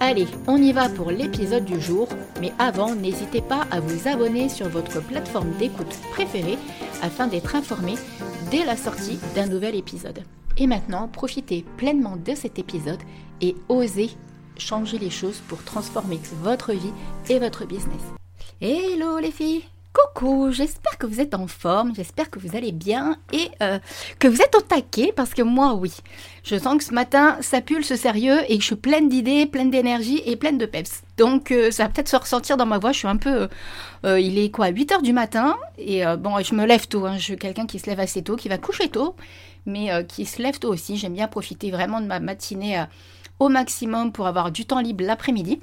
Allez, on y va pour l'épisode du jour, mais avant, n'hésitez pas à vous abonner sur votre plateforme d'écoute préférée afin d'être informé dès la sortie d'un nouvel épisode. Et maintenant, profitez pleinement de cet épisode et osez changer les choses pour transformer votre vie et votre business. Hello les filles Coucou, j'espère que vous êtes en forme, j'espère que vous allez bien et euh, que vous êtes au taquet parce que moi oui. Je sens que ce matin ça pulse sérieux et que je suis pleine d'idées, pleine d'énergie et pleine de peps. Donc euh, ça va peut-être se ressentir dans ma voix, je suis un peu... Euh, il est quoi 8 heures du matin et bon je me lève tôt, hein. je suis quelqu'un qui se lève assez tôt, qui va coucher tôt mais qui se lève tôt aussi. J'aime bien profiter vraiment de ma matinée au maximum pour avoir du temps libre l'après-midi.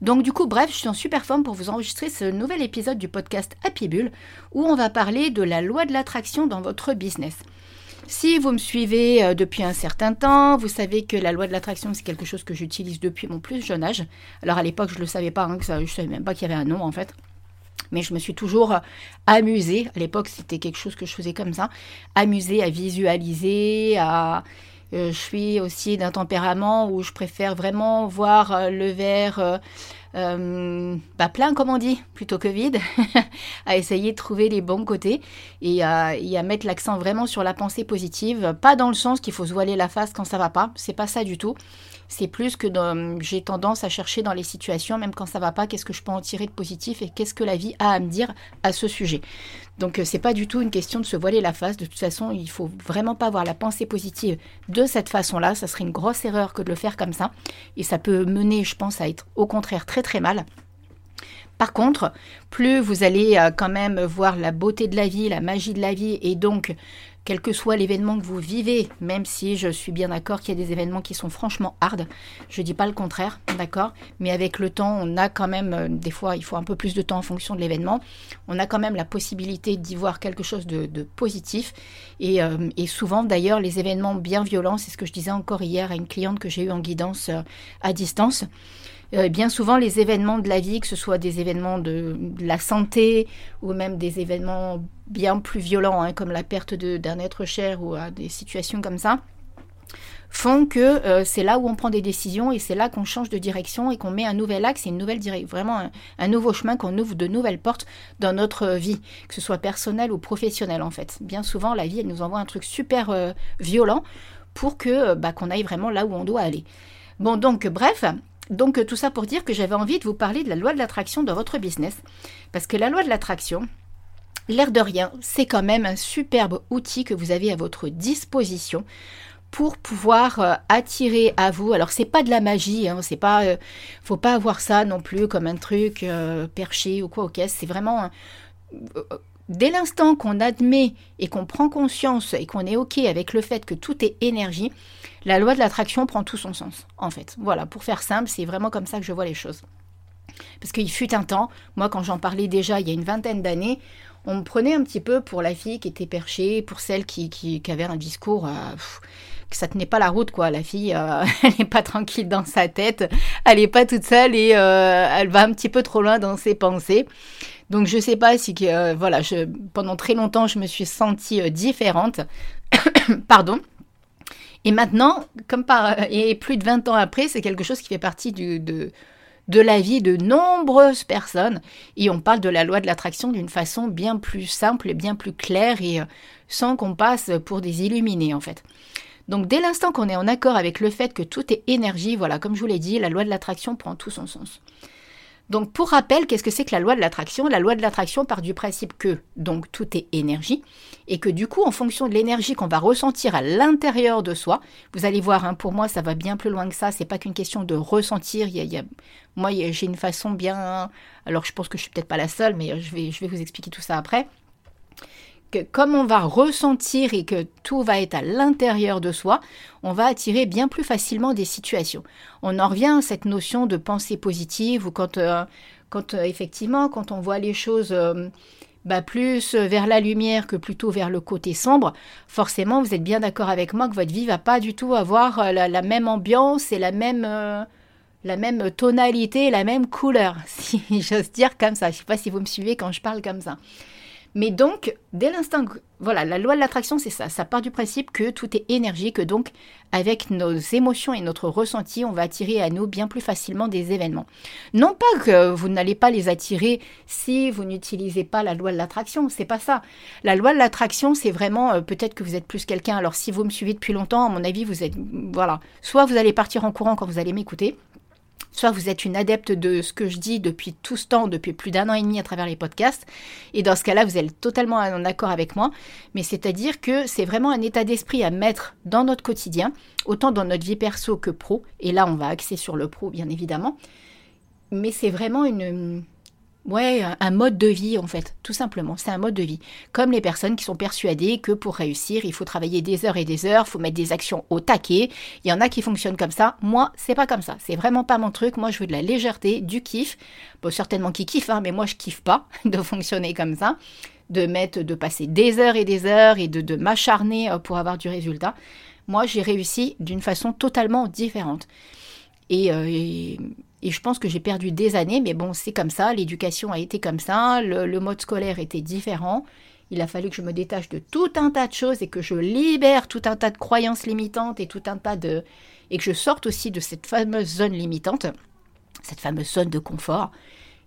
Donc du coup, bref, je suis en super forme pour vous enregistrer ce nouvel épisode du podcast Happy Bull où on va parler de la loi de l'attraction dans votre business. Si vous me suivez euh, depuis un certain temps, vous savez que la loi de l'attraction, c'est quelque chose que j'utilise depuis mon plus jeune âge. Alors à l'époque, je ne le savais pas, hein, je ne savais même pas qu'il y avait un nom en fait. Mais je me suis toujours amusée, à l'époque c'était quelque chose que je faisais comme ça, amusée à visualiser, à euh, je suis aussi d'un tempérament où je préfère vraiment voir euh, le verre euh, bah, plein, comme on dit, plutôt que vide, à essayer de trouver les bons côtés et à, et à mettre l'accent vraiment sur la pensée positive. Pas dans le sens qu'il faut se voiler la face quand ça va pas, c'est pas ça du tout. C'est plus que j'ai tendance à chercher dans les situations, même quand ça va pas, qu'est-ce que je peux en tirer de positif et qu'est-ce que la vie a à me dire à ce sujet. Donc euh, c'est pas du tout une question de se voiler la face. De toute façon, il faut vraiment pas avoir la pensée positive de cette façon-là. Ça serait une grosse erreur que de le faire comme ça. Et ça peut mener, je pense, à être au contraire très très mal. Par contre, plus vous allez euh, quand même voir la beauté de la vie, la magie de la vie, et donc quel que soit l'événement que vous vivez, même si je suis bien d'accord qu'il y a des événements qui sont franchement hard, je ne dis pas le contraire, d'accord Mais avec le temps, on a quand même, euh, des fois, il faut un peu plus de temps en fonction de l'événement, on a quand même la possibilité d'y voir quelque chose de, positif. Euh, et, souvent, d'ailleurs, les événements bien violents, c'est ce que je disais encore hier à une cliente que j'ai eue en guidance à distance, bien souvent, les événements de la vie, que ce soit des événements de, la santé ou même des événements bien plus violents, hein, comme la perte d'un être cher ou des situations comme ça, font que euh, c'est là où on prend des décisions et c'est là qu'on change de direction et qu'on met un nouvel axe et une nouvelle direction, vraiment un, nouveau chemin, qu'on ouvre de nouvelles portes dans notre vie, que ce soit personnel ou professionnel en fait. Bien souvent, la vie, elle nous envoie un truc super euh, violent pour que euh, bah, qu'on aille vraiment là où on doit aller. Bon, donc, bref, donc tout ça pour dire que j'avais envie de vous parler de la loi de l'attraction dans votre business. Parce que la loi de l'attraction, l'air de rien, c'est quand même un superbe outil que vous avez à votre disposition pour pouvoir euh, attirer à vous. Alors c'est pas de la magie, hein, c'est pas, euh, faut pas avoir ça non plus comme un truc euh, perché ou quoi ok. C'est vraiment dès l'instant qu'on admet et qu'on prend conscience et qu'on est ok avec le fait que tout est énergie, la loi de l'attraction prend tout son sens. En fait, voilà, pour faire simple, c'est vraiment comme ça que je vois les choses. Parce qu'il fut un temps, moi quand j'en parlais déjà il y a une vingtaine d'années, on me prenait un petit peu pour la fille qui était perchée, pour celle qui, qui, avait un discours euh, que ça tenait pas la route quoi. La fille, euh, elle n'est pas tranquille dans sa tête, elle n'est pas toute seule et euh, elle va un petit peu trop loin dans ses pensées. Donc je sais pas si voilà, je, pendant très longtemps je me suis sentie différente. Pardon. Et maintenant, comme par et plus de 20 ans après, c'est quelque chose qui fait partie de, de la vie de nombreuses personnes et on parle de la loi de l'attraction d'une façon bien plus simple et bien plus claire et euh, sans qu'on passe pour des illuminés en fait. Donc dès l'instant qu'on est en accord avec le fait que tout est énergie, voilà, comme je vous l'ai dit, la loi de l'attraction prend tout son sens. Donc pour rappel, qu'est-ce que c'est que la loi de l'attraction? La loi de l'attraction part du principe que donc tout est énergie et que du coup en fonction de l'énergie qu'on va ressentir à l'intérieur de soi, vous allez voir, hein, pour moi ça va bien plus loin que ça. C'est pas qu'une question de ressentir. Moi j'ai une façon bien. Alors je pense que je suis peut-être pas la seule, mais je vais vous expliquer tout ça après que comme on va ressentir et que tout va être à l'intérieur de soi, on va attirer bien plus facilement des situations. On en revient à cette notion de pensée positive ou quand, euh, quand euh, effectivement, quand on voit les choses euh, bah, plus vers la lumière que plutôt vers le côté sombre, forcément, vous êtes bien d'accord avec moi que votre vie va pas du tout avoir la, même ambiance et la même la même tonalité, la même couleur, si j'ose dire comme ça. Je ne sais pas si vous me suivez quand je parle comme ça. Mais donc, dès l'instant, voilà, la loi de l'attraction, c'est ça. Ça part du principe que tout est énergie, que donc, avec nos émotions et notre ressenti, on va attirer à nous bien plus facilement des événements. Non pas que vous n'allez pas les attirer si vous n'utilisez pas la loi de l'attraction, c'est pas ça. La loi de l'attraction, c'est vraiment, euh, peut-être que vous êtes plus quelqu'un. Alors, si vous me suivez depuis longtemps, à mon avis, vous êtes, voilà, soit vous allez partir en courant quand vous allez m'écouter, Soit vous êtes une adepte de ce que je dis depuis tout ce temps, depuis plus d'un an et demi à travers les podcasts, et dans ce cas-là, vous êtes totalement en accord avec moi, mais c'est-à-dire que c'est vraiment un état d'esprit à mettre dans notre quotidien, autant dans notre vie perso que pro, et là on va axer sur le pro bien évidemment, mais c'est vraiment une, Ouais, un mode de vie en fait, tout simplement. C'est un mode de vie. Comme les personnes qui sont persuadées que pour réussir, il faut travailler des heures et des heures, il faut mettre des actions au taquet. Il y en a qui fonctionnent comme ça. Moi, c'est pas comme ça. C'est vraiment pas mon truc. Moi, je veux de la légèreté, du kiff. Bon, certainement qui kiffe, hein, mais moi, je kiffe pas de fonctionner comme ça, de mettre, de passer des heures et des heures et de, m'acharner euh, pour avoir du résultat. Moi, j'ai réussi d'une façon totalement différente. et, euh, et et je pense que j'ai perdu des années, mais bon, c'est comme ça, l'éducation a été comme ça, le, mode scolaire était différent. Il a fallu que je me détache de tout un tas de choses et que je libère tout un tas de croyances limitantes et tout un tas de... et que je sorte aussi de cette fameuse zone limitante, cette fameuse zone de confort.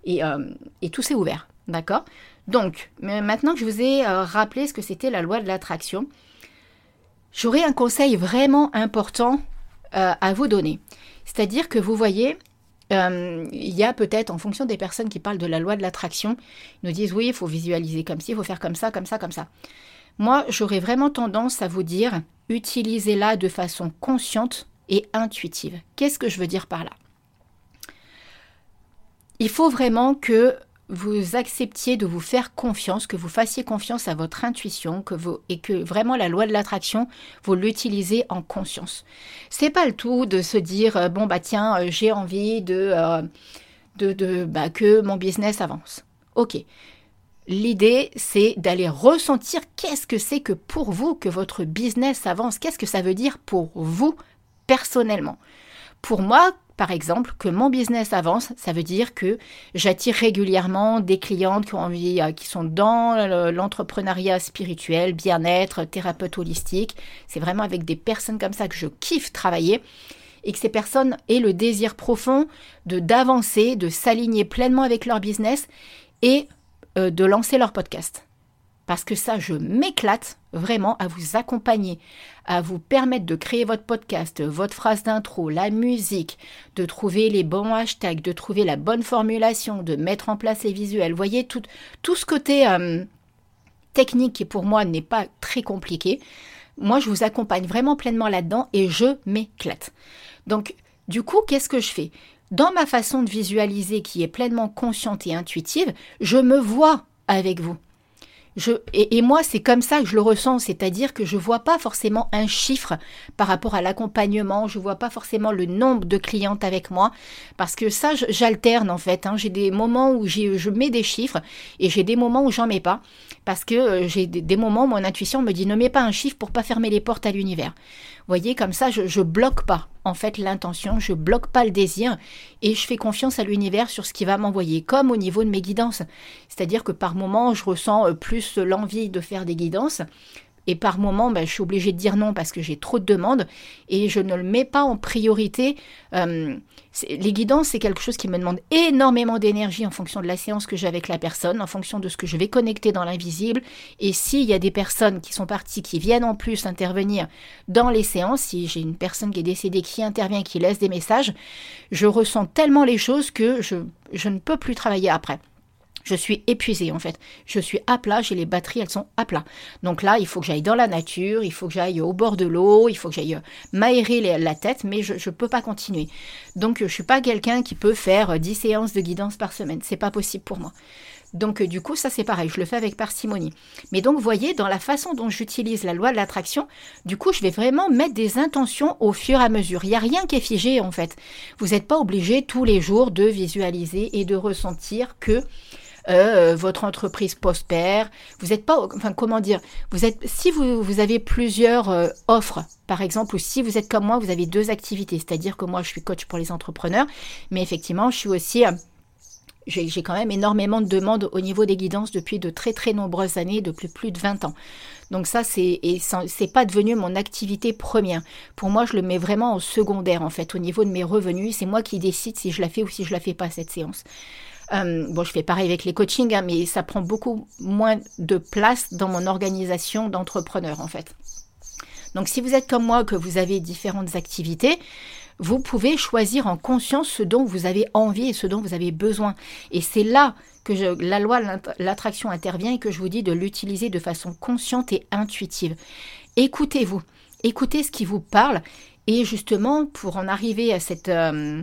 Et, euh, et tout s'est ouvert, d'accord? Donc, maintenant que je vous ai euh, rappelé ce que c'était la loi de l'attraction, j'aurais un conseil vraiment important euh, à vous donner. C'est-à-dire que vous voyez, euh, il y a peut-être, en fonction des personnes qui parlent de la loi de l'attraction, nous disent oui, il faut visualiser comme ci, il faut faire comme ça, comme ça, comme ça. Moi, j'aurais vraiment tendance à vous dire, utilisez-la de façon consciente et intuitive. Qu'est-ce que je veux dire par là? Il faut vraiment que vous acceptiez de vous faire confiance, que vous fassiez confiance à votre intuition, que vous, et que vraiment la loi de l'attraction, vous l'utilisez en conscience. C'est pas le tout de se dire euh, bon bah tiens euh, j'ai envie de, euh, de, de bah, que mon business avance. Ok. L'idée, c'est d'aller ressentir qu'est-ce que c'est que pour vous que votre business avance, qu'est-ce que ça veut dire pour vous personnellement? Pour moi, par exemple, que mon business avance, ça veut dire que j'attire régulièrement des clientes qui ont envie, euh, qui sont dans l'entrepreneuriat spirituel, bien-être, thérapeute holistique. C'est vraiment avec des personnes comme ça que je kiffe travailler et que ces personnes aient le désir profond de d'avancer, de s'aligner pleinement avec leur business et euh, de lancer leur podcast. Parce que ça, je m'éclate vraiment à vous accompagner, à vous permettre de créer votre podcast, votre phrase d'intro, la musique, de trouver les bons hashtags, de trouver la bonne formulation, de mettre en place les visuels. Vous voyez, tout, tout ce côté euh, technique qui pour moi n'est pas très compliqué. Moi, je vous accompagne vraiment pleinement là-dedans et je m'éclate. Donc, du coup, qu'est-ce que je fais? Dans ma façon de visualiser qui est pleinement consciente et intuitive, je me vois avec vous et, moi, c'est comme ça que je le ressens, c'est-à-dire que je ne vois pas forcément un chiffre par rapport à l'accompagnement, je ne vois pas forcément le nombre de clientes avec moi, parce que ça, j'alterne en fait. Hein. J'ai des moments où je mets des chiffres et j'ai des moments où j'en mets pas, parce que euh, j'ai des, moments où mon intuition me dit ne mets pas un chiffre pour pas fermer les portes à l'univers voyez, comme ça, je, ne bloque pas en fait l'intention, je bloque pas le désir et je fais confiance à l'univers sur ce qui va m'envoyer, comme au niveau de mes guidances. C'est-à-dire que par moment, je ressens euh, plus l'envie de faire des guidances, et par moment, ben, je suis obligée de dire non parce que j'ai trop de demandes et je ne le mets pas en priorité. Euh, les guidances, c'est quelque chose qui me demande énormément d'énergie en fonction de la séance que j'ai avec la personne, en fonction de ce que je vais connecter dans l'invisible. Et s'il y a des personnes qui sont parties, qui viennent en plus intervenir dans les séances, si j'ai une personne qui est décédée, qui intervient, qui laisse des messages, je ressens tellement les choses que je ne peux plus travailler après je suis épuisée en fait. Je suis à plat, j'ai les batteries, elles sont à plat. Donc là, il faut que j'aille dans la nature, il faut que j'aille au bord de l'eau, il faut que j'aille euh, m'aérer la tête, mais je ne peux pas continuer. Donc je ne suis pas quelqu'un qui peut faire 10 euh, séances de guidance par semaine. C'est pas possible pour moi. Donc du coup, ça c'est pareil, je le fais avec parcimonie. Mais donc, vous voyez, dans la façon dont j'utilise la loi de l'attraction, du coup, je vais vraiment mettre des intentions au fur et à mesure. Il n'y a rien qui est figé en fait. Vous n'êtes pas obligé tous les jours de visualiser et de ressentir que euh, votre entreprise prospère. Vous n'êtes pas, enfin comment dire, vous êtes, si vous, avez plusieurs euh, offres, par exemple, ou si vous êtes comme moi, vous avez deux activités, c'est-à-dire que moi je suis coach pour les entrepreneurs, mais effectivement je suis aussi euh, j'ai quand même énormément de demandes au niveau des guidances depuis de très très nombreuses années, depuis plus de 20 ans. Donc ça, c'est c'est pas devenu mon activité première. Pour moi, je le mets vraiment en secondaire en fait, au niveau de mes revenus. C'est moi qui décide si je la fais ou si je la fais pas cette séance. Euh, bon, je fais pareil avec les coachings, hein, mais ça prend beaucoup moins de place dans mon organisation d'entrepreneur, en fait. Donc, si vous êtes comme moi, que vous avez différentes activités, vous pouvez choisir en conscience ce dont vous avez envie et ce dont vous avez besoin. Et c'est là que la loi l'attraction intervient et que je vous dis de l'utiliser de façon consciente et intuitive. Écoutez-vous, écoutez ce qui vous parle. Et justement, pour en arriver à cette, euh,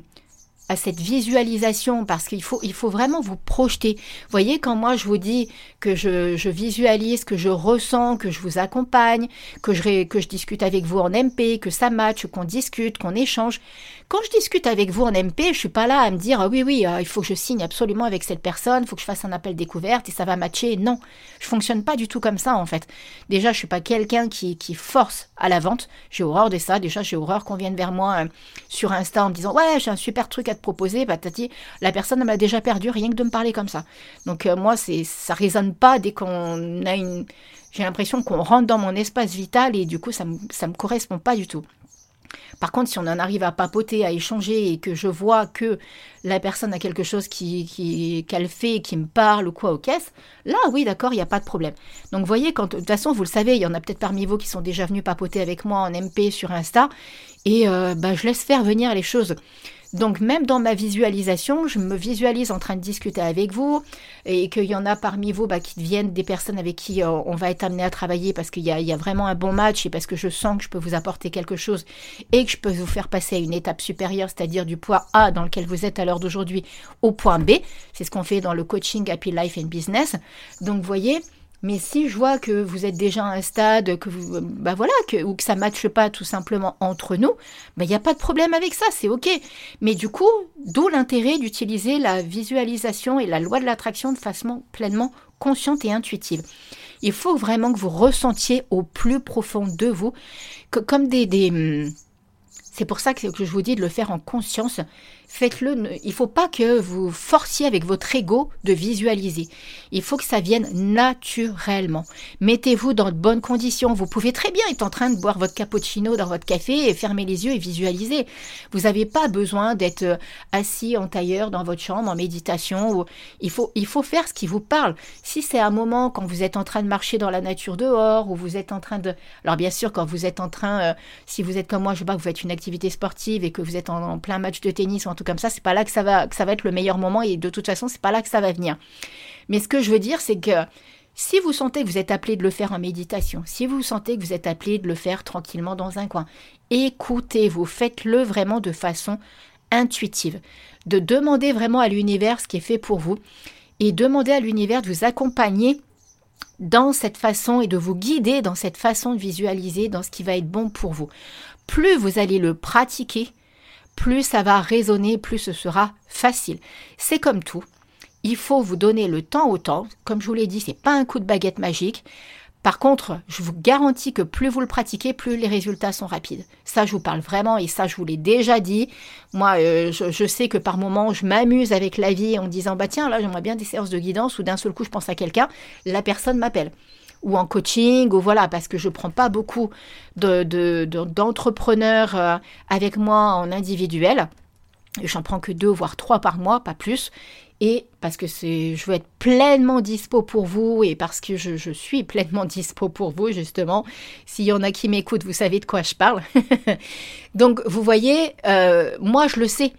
à cette visualisation parce qu'il faut, il faut vraiment vous projeter. Vous voyez, quand moi je vous dis que je, je visualise, que je ressens, que je vous accompagne, que je, que je discute avec vous en MP, que ça matche, qu'on discute, qu'on échange, quand je discute avec vous en MP, je suis pas là à me dire oui oui, euh, il faut que je signe absolument avec cette personne, il faut que je fasse un appel découverte et ça va matcher. Non, je fonctionne pas du tout comme ça en fait. Déjà, je suis pas quelqu'un qui, qui force à la vente. J'ai horreur de ça. Déjà, j'ai horreur qu'on vienne vers moi euh, sur Insta en me disant ouais, j'ai un super truc à te proposer. Patati, la personne m'a déjà perdu rien que de me parler comme ça. Donc euh, moi, c'est ça résonne pas dès qu'on a une j'ai l'impression qu'on rentre dans mon espace vital et du coup ça me, ça me correspond pas du tout. Par contre, si on en arrive à papoter, à échanger et que je vois que la personne a quelque chose qui, qu'elle fait, qui me parle ou quoi aux caisses, là, oui, d'accord, il n'y a pas de problème. Donc, vous voyez, quand, de toute façon, vous le savez, il y en a peut-être parmi vous qui sont déjà venus papoter avec moi en MP sur Insta, et euh, bah, je laisse faire venir les choses. Donc même dans ma visualisation, je me visualise en train de discuter avec vous et qu'il y en a parmi vous bah, qui deviennent des personnes avec qui euh, on va être amené à travailler parce qu'il y, a vraiment un bon match et parce que je sens que je peux vous apporter quelque chose et que je peux vous faire passer à une étape supérieure, c'est-à-dire du point A dans lequel vous êtes à l'heure d'aujourd'hui au point B. C'est ce qu'on fait dans le coaching Happy Life and Business. Donc vous voyez, mais si je vois que vous êtes déjà à un stade, que vous, bah voilà, que, ou que ça matche pas tout simplement entre nous, il n'y a pas de problème avec ça, c'est ok. Mais du coup, d'où l'intérêt d'utiliser la visualisation et la loi de l'attraction de façon pleinement consciente et intuitive. Il faut vraiment que vous ressentiez au plus profond de vous, que, comme des, des hum, c'est pour ça que, je vous dis de le faire en conscience. Faites-le. Il ne faut pas que vous forciez avec votre ego de visualiser. Il faut que ça vienne naturellement. Mettez-vous dans de bonnes conditions. Vous pouvez très bien être en train de boire votre cappuccino dans votre café et fermer les yeux et visualiser. Vous n'avez pas besoin d'être euh, assis en tailleur dans votre chambre en méditation. Il faut, il faut faire ce qui vous parle. Si c'est un moment quand vous êtes en train de marcher dans la nature dehors ou vous êtes en train de... Alors bien sûr, quand vous êtes en train, euh, si vous êtes comme moi, je sais pas, vous faites une activité sportive et que vous êtes en, plein match de tennis ou un comme ça, c'est pas là que ça va que ça va être le meilleur moment et de toute façon, c'est pas là que ça va venir. Mais ce que je veux dire, c'est que si vous sentez que vous êtes appelé de le faire en méditation, si vous sentez que vous êtes appelé de le faire tranquillement dans un coin, écoutez-vous, faites-le vraiment de façon intuitive, de demander vraiment à l'univers ce qui est fait pour vous et demander à l'univers de vous accompagner dans cette façon et de vous guider dans cette façon de visualiser, dans ce qui va être bon pour vous plus vous allez le pratiquer, plus ça va résonner, plus ce sera facile. C'est comme tout. Il faut vous donner le temps au temps. Comme je vous l'ai dit, c'est pas un coup de baguette magique. Par contre, je vous garantis que plus vous le pratiquez, plus les résultats sont rapides. Ça, je vous parle vraiment et ça, je vous l'ai déjà dit. Moi, euh, je, sais que par moments, je m'amuse avec la vie en disant, bah tiens, là, j'aimerais bien des séances de guidance ou d'un seul coup, je pense à quelqu'un. La personne m'appelle ou en coaching, ou voilà, parce que je ne prends pas beaucoup d'entrepreneurs de, euh, avec moi en individuel. J'en prends que deux, voire trois par mois, pas plus. Et parce que je veux être pleinement dispo pour vous et parce que je, suis pleinement dispo pour vous, justement. S'il y en a qui m'écoutent, vous savez de quoi je parle. Donc, vous voyez, euh, moi, je le sais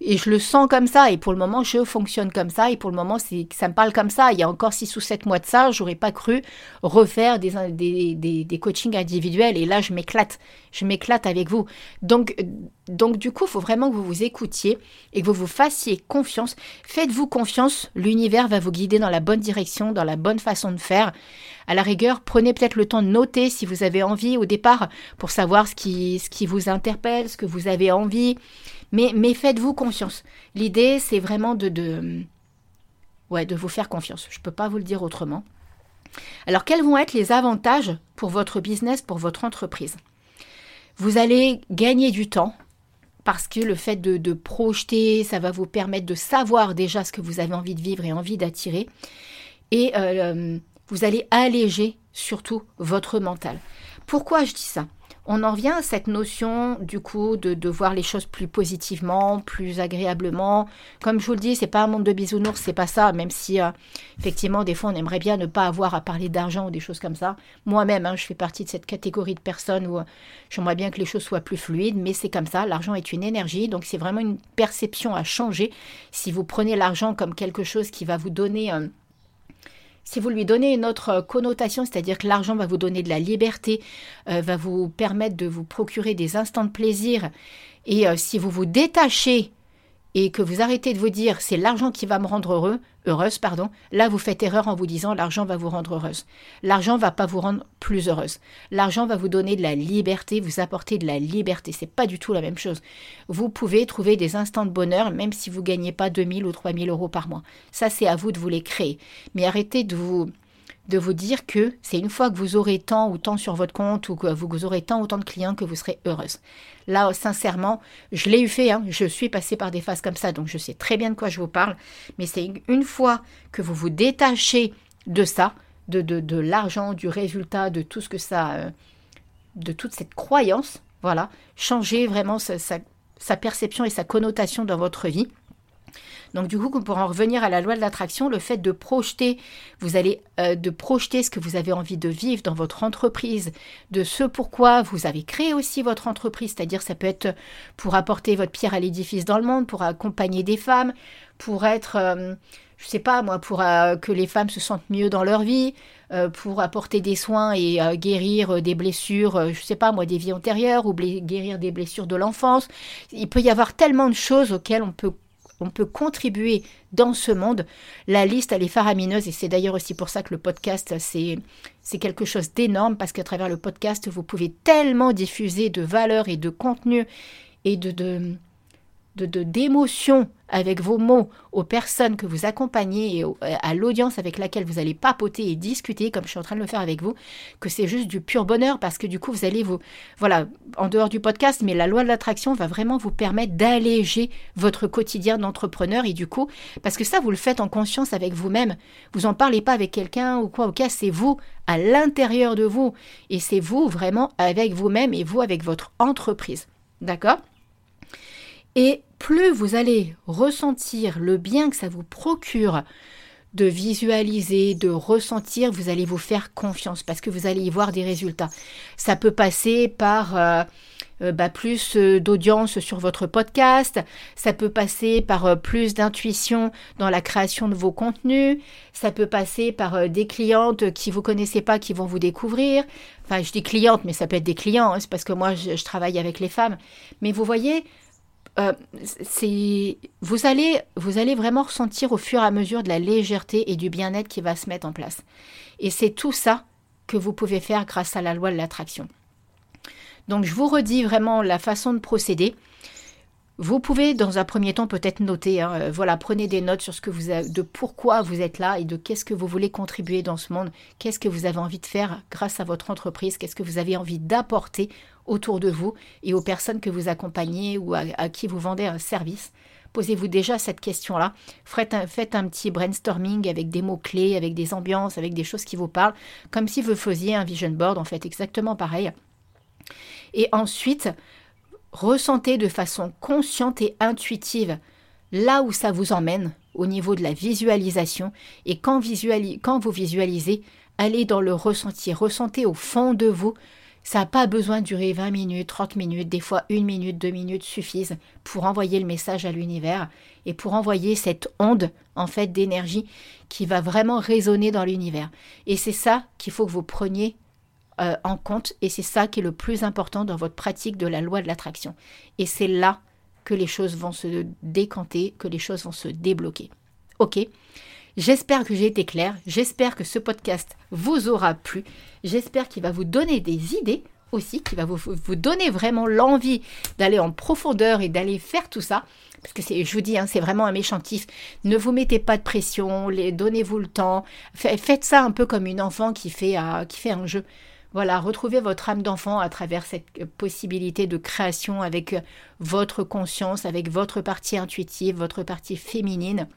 et je le sens comme ça. Et pour le moment, je fonctionne comme ça. Et pour le moment, ça me parle comme ça. Il y a encore six ou sept mois de ça, j'aurais pas cru refaire des, des, des, coachings individuels. Et là, je m'éclate. Je m'éclate avec vous. Donc, donc du coup, il faut vraiment que vous vous écoutiez et que vous vous fassiez confiance. Faites-vous confiance. L'univers va vous guider dans la bonne direction, dans la bonne façon de faire. À la rigueur, prenez peut-être le temps de noter si vous avez envie au départ pour savoir ce qui, ce qui vous interpelle, ce que vous avez envie. Mais, faites-vous confiance. L'idée, c'est vraiment de, de, ouais, de vous faire confiance. Je ne peux pas vous le dire autrement. Alors, quels vont être les avantages pour votre business, pour votre entreprise? Vous allez gagner du temps parce que le fait de, de, projeter, ça va vous permettre de savoir déjà ce que vous avez envie de vivre et envie d'attirer. Et euh, vous allez alléger surtout votre mental. Pourquoi je dis ça? On en revient à cette notion du coup de, voir les choses plus positivement, plus agréablement. Comme je vous le dis, c'est pas un monde de bisounours, c'est pas ça. Même si euh, effectivement des fois on aimerait bien ne pas avoir à parler d'argent ou des choses comme ça. Moi-même, hein, je fais partie de cette catégorie de personnes où euh, j'aimerais bien que les choses soient plus fluides, mais c'est comme ça. L'argent est une énergie, donc c'est vraiment une perception à changer. Si vous prenez l'argent comme quelque chose qui va vous donner un si vous lui donnez une autre connotation, c'est-à-dire que l'argent va vous donner de la liberté, euh, va vous permettre de vous procurer des instants de plaisir, et euh, si vous vous détachez et que vous arrêtez de vous dire c'est l'argent qui va me rendre heureux, heureuse, pardon, là vous faites erreur en vous disant l'argent va vous rendre heureuse. L'argent va pas vous rendre plus heureuse. L'argent va vous donner de la liberté, vous apporter de la liberté. C'est pas du tout la même chose. Vous pouvez trouver des instants de bonheur même si vous gagnez pas 2000 ou 3000 euros par mois. Ça c'est à vous de vous les créer. Mais arrêtez de vous de vous dire que c'est une fois que vous aurez tant ou tant sur votre compte ou que vous aurez tant ou tant de clients que vous serez heureuse. Là, sincèrement, je l'ai eu fait, hein. je suis passée par des phases comme ça, donc je sais très bien de quoi je vous parle, mais c'est une fois que vous vous détachez de ça, de, de, l'argent, du résultat, de tout ce que ça... Euh, de toute cette croyance, voilà, changer vraiment sa perception et sa connotation dans votre vie donc du coup, pour en revenir à la loi de l'attraction, le fait de projeter, vous allez euh, de projeter ce que vous avez envie de vivre dans votre entreprise, de ce pourquoi vous avez créé aussi votre entreprise, c'est-à-dire ça peut être pour apporter votre pierre à l'édifice dans le monde, pour accompagner des femmes, pour être, euh, je sais pas moi, pour euh, que les femmes se sentent mieux dans leur vie, pour apporter des soins et guérir des blessures, je sais pas moi, des vies antérieures ou guérir des blessures de l'enfance. Il peut y avoir tellement de choses auxquelles on peut on peut contribuer dans ce monde. La liste, elle est faramineuse et c'est d'ailleurs aussi pour ça que le podcast, c'est, quelque chose d'énorme parce qu'à travers le podcast, vous pouvez tellement diffuser de valeurs et de contenu et de, de, d'émotion avec vos mots aux personnes que vous accompagnez et à l'audience avec laquelle vous allez papoter et discuter, comme je suis en train de le faire avec vous, que c'est juste du pur bonheur parce que du coup, vous allez vous, voilà, en dehors du podcast, mais la loi de l'attraction va vraiment vous permettre d'alléger votre quotidien d'entrepreneur et du coup, parce que ça, vous le faites en conscience avec vous-même. Vous en parlez pas avec quelqu'un ou quoi, ok, c'est vous à l'intérieur de vous et c'est vous vraiment avec vous-même et vous avec votre entreprise. D'accord? Et plus vous allez ressentir le bien que ça vous procure de visualiser, de ressentir, vous allez vous faire confiance parce que vous allez y voir des résultats. Ça peut passer par euh, euh, bah, plus euh, d'audience sur votre podcast, ça peut passer par plus d'intuition dans la création de vos contenus, ça peut passer par des clientes qui vous connaissez pas qui vont vous découvrir. Enfin, je dis clientes, mais ça peut être des clients, hein, c'est parce que moi je travaille avec les femmes. Mais vous voyez, euh, vous allez vraiment ressentir au fur et à mesure de la légèreté et du bien-être qui va se mettre en place. Et c'est tout ça que vous pouvez faire grâce à la loi de l'attraction. Donc je vous redis vraiment la façon de procéder. Vous pouvez, dans un premier temps, peut-être noter, hein, euh, voilà, prenez des notes sur ce que vous de pourquoi vous êtes là et de qu'est-ce que vous voulez contribuer dans ce monde, qu'est-ce que vous avez envie de faire grâce à votre entreprise, qu'est-ce que vous avez envie d'apporter autour de vous et aux personnes que vous accompagnez ou à, qui vous vendez un service. Posez-vous déjà cette question-là. Faites un, petit brainstorming avec des mots-clés, avec des ambiances, avec des choses qui vous parlent, comme si vous faisiez un vision board, en fait, exactement pareil. Et ensuite, Ressentez de façon consciente et intuitive là où ça vous emmène au niveau de la visualisation et quand vous visualisez, allez dans le ressenti, ressentez au fond de vous Ça n'a pas besoin de durer 20 minutes, 30 minutes, des fois une minute, deux minutes suffisent pour envoyer le message à l'univers et pour envoyer cette onde en fait d'énergie qui va vraiment résonner dans l'univers. Et c'est ça qu'il faut que vous preniez euh, en compte et c'est ça qui est le plus important dans votre pratique de la loi de l'attraction. Et c'est là que les choses vont se décanter, que les choses vont se débloquer. Ok? J'espère que j'ai été claire, j'espère que ce podcast vous aura plu, j'espère qu'il va vous donner des idées aussi, qu'il va vous, donner vraiment l'envie d'aller en profondeur et d'aller faire tout ça. Parce que je vous dis, hein, c'est vraiment un méchantif. Ne vous mettez pas de pression, donnez-vous le temps. Faites ça un peu comme une enfant qui fait, euh, qui fait un jeu. Voilà, retrouvez votre âme d'enfant à travers cette possibilité de création avec votre conscience, avec votre partie intuitive, votre partie féminine.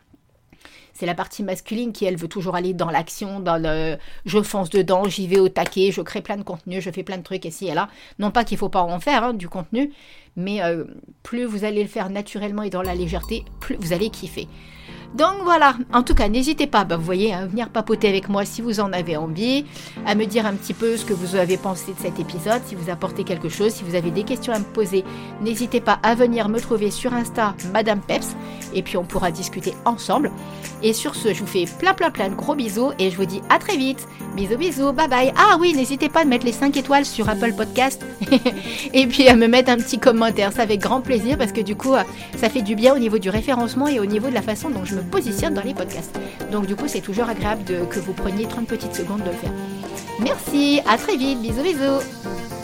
C'est la partie masculine qui, elle, veut toujours aller dans l'action, dans le je fonce dedans, j'y vais au taquet, je crée plein de contenu, je fais plein de trucs ici et là. Non pas qu'il ne faut pas en faire hein, du contenu, mais euh, plus vous allez le faire naturellement et dans la légèreté, plus vous allez kiffer. Donc voilà, en tout cas, n'hésitez pas, bah, vous voyez, à venir papoter avec moi si vous en avez envie, à me dire un petit peu ce que vous avez pensé de cet épisode, si vous apportez quelque chose, si vous avez des questions à me poser, n'hésitez pas à venir me trouver sur Insta, Madame Peps, et puis on pourra discuter ensemble. Et sur ce, je vous fais plein plein plein de gros bisous et je vous dis à très vite. Bisous bisous, bye bye. Ah oui, n'hésitez pas à mettre les 5 étoiles sur Apple Podcast et puis à me mettre un petit commentaire, ça avec grand plaisir parce que du coup, ça fait du bien au niveau du référencement et au niveau de la façon dont je me positionne dans les podcasts. Donc du coup, c'est toujours agréable de, que vous preniez 30 petites secondes de le faire. Merci, à très vite, bisous bisous